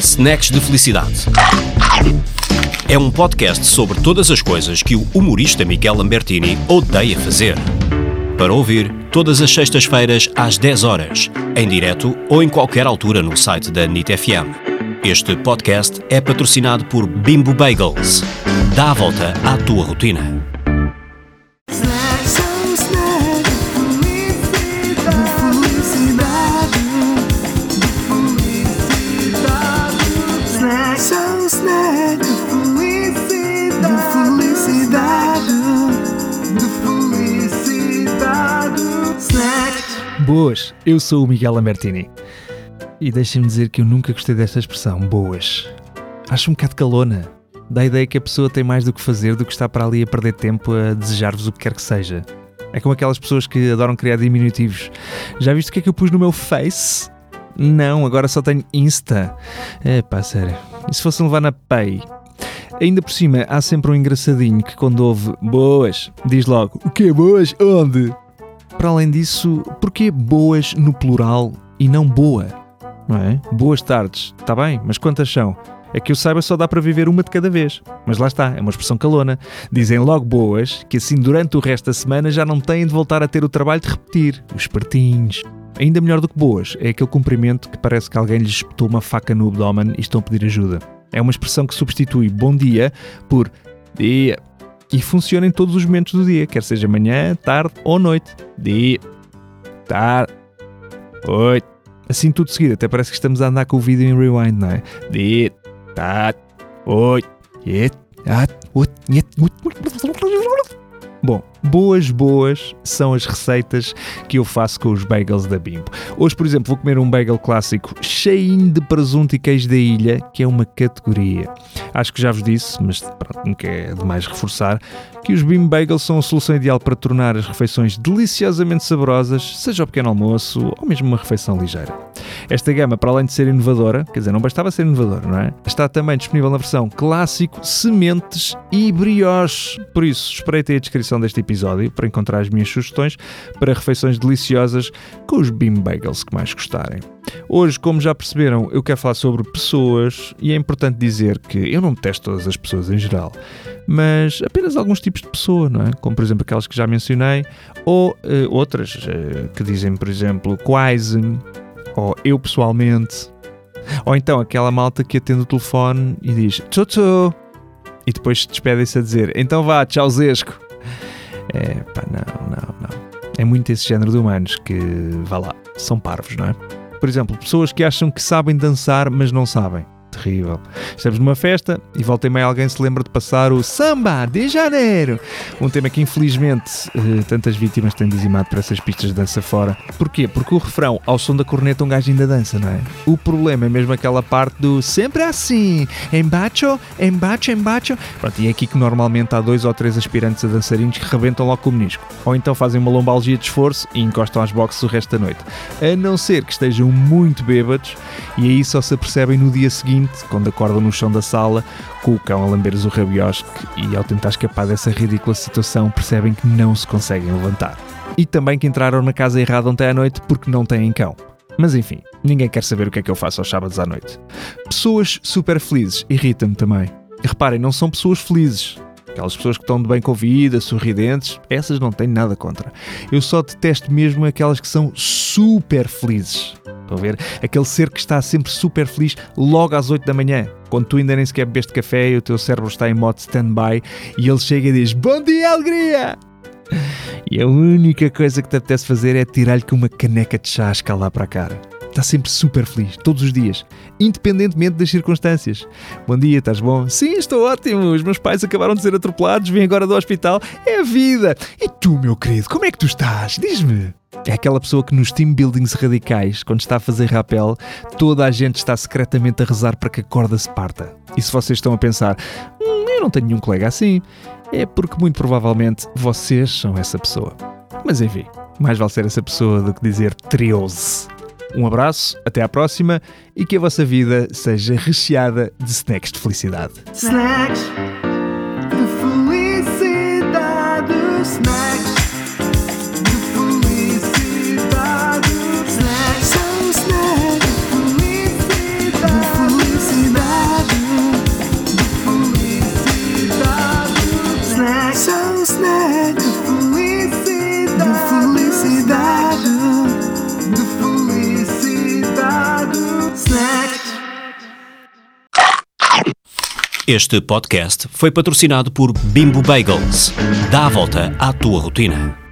Snacks de Felicidade. É um podcast sobre todas as coisas que o humorista Miguel Lambertini odeia fazer. Para ouvir, todas as sextas-feiras às 10 horas, em direto ou em qualquer altura no site da NIT FM. Este podcast é patrocinado por Bimbo Bagels. Dá a volta à tua rotina. Boas, eu sou o Miguel Lambertini. E deixem-me dizer que eu nunca gostei desta expressão, boas. Acho um bocado calona. Dá a ideia que a pessoa tem mais do que fazer do que estar para ali a perder tempo a desejar-vos o que quer que seja. É como aquelas pessoas que adoram criar diminutivos. Já viste o que é que eu pus no meu Face? Não, agora só tenho Insta. É pá, sério. E se fosse levar na Pay? Ainda por cima, há sempre um engraçadinho que quando ouve boas, diz logo, o quê boas? Onde? Para além disso, porquê boas no plural e não boa? Não é? Boas tardes, está bem, mas quantas são? É que eu saiba só dá para viver uma de cada vez. Mas lá está, é uma expressão calona. Dizem logo boas, que assim durante o resto da semana já não têm de voltar a ter o trabalho de repetir. Os espertinhos. Ainda melhor do que boas é aquele cumprimento que parece que alguém lhes espetou uma faca no abdômen e estão a pedir ajuda. É uma expressão que substitui bom dia por dia. E funciona em todos os momentos do dia, quer seja manhã, tarde ou noite. Dia, tarde, noite. Assim tudo seguido, até parece que estamos a andar com o vídeo em rewind, não é? Dia, tarde, noite, Bom, boas, boas são as receitas que eu faço com os bagels da Bimbo. Hoje, por exemplo, vou comer um bagel clássico cheinho de presunto e queijo da ilha, que é uma categoria. Acho que já vos disse, mas pronto, nunca é demais reforçar, que os Bimbo Bagels são a solução ideal para tornar as refeições deliciosamente saborosas, seja o pequeno almoço ou mesmo uma refeição ligeira. Esta gama, para além de ser inovadora, quer dizer, não bastava ser inovadora, não é? Está também disponível na versão clássico, sementes e brioches. Por isso, espreitem a descrição deste episódio para encontrar as minhas sugestões para refeições deliciosas com os Beam Bagels que mais gostarem. Hoje, como já perceberam, eu quero falar sobre pessoas e é importante dizer que eu não detesto todas as pessoas em geral, mas apenas alguns tipos de pessoa, não é? Como por exemplo aquelas que já mencionei, ou eh, outras eh, que dizem, por exemplo, quase, ou eu pessoalmente, ou então aquela malta que atende o telefone e diz tchau tchau e depois despedem-se a dizer então vá, tchau Zesco. É pá, não, não, não. É muito esse género de humanos que, vá lá, são parvos, não é? Por exemplo, pessoas que acham que sabem dançar, mas não sabem. Terrível. Estamos numa festa e volta e meia alguém se lembra de passar o Samba de Janeiro. Um tema que infelizmente eh, tantas vítimas têm dizimado para essas pistas de dança fora. Porquê? Porque o refrão, ao som da corneta, um gajo ainda dança, não é? O problema é mesmo aquela parte do sempre assim, embaixo, embaixo, embaixo. Pronto, e é aqui que normalmente há dois ou três aspirantes a dançarinos que rebentam logo com o menisco. Ou então fazem uma lombalgia de esforço e encostam às boxes o resto da noite. A não ser que estejam muito bêbados e aí só se apercebem no dia seguinte, quando acordam no chão da sala, com o cão a lamber-lhes o rabiosque e ao tentar escapar dessa ridícula situação percebem que não se conseguem levantar. E também que entraram na casa errada ontem à noite porque não têm cão. Mas enfim, ninguém quer saber o que é que eu faço aos sábados à noite. Pessoas super felizes irritam-me também. Reparem, não são pessoas felizes. Aquelas pessoas que estão de bem com a vida, sorridentes, essas não tenho nada contra. Eu só detesto mesmo aquelas que são super felizes. Estão a ver? Aquele ser que está sempre super feliz logo às 8 da manhã, quando tu ainda nem sequer bebeste café e o teu cérebro está em modo stand-by e ele chega e diz: Bom dia, alegria! E a única coisa que te apetece fazer é tirar-lhe com uma caneca de chá a escalar para a cara. Está sempre super feliz, todos os dias, independentemente das circunstâncias. Bom dia, estás bom? Sim, estou ótimo. Os meus pais acabaram de ser atropelados, vêm agora do hospital. É a vida. E tu, meu querido, como é que tu estás? Diz-me. É aquela pessoa que nos team buildings radicais, quando está a fazer rapel, toda a gente está secretamente a rezar para que a corda se parta. E se vocês estão a pensar, hum, eu não tenho nenhum colega assim, é porque muito provavelmente vocês são essa pessoa. Mas enfim, mais vale ser essa pessoa do que dizer 13. Um abraço, até à próxima e que a vossa vida seja recheada de snacks de felicidade. Snacks de felicidade, snacks Este podcast foi patrocinado por Bimbo Bagels. Dá a volta à tua rotina.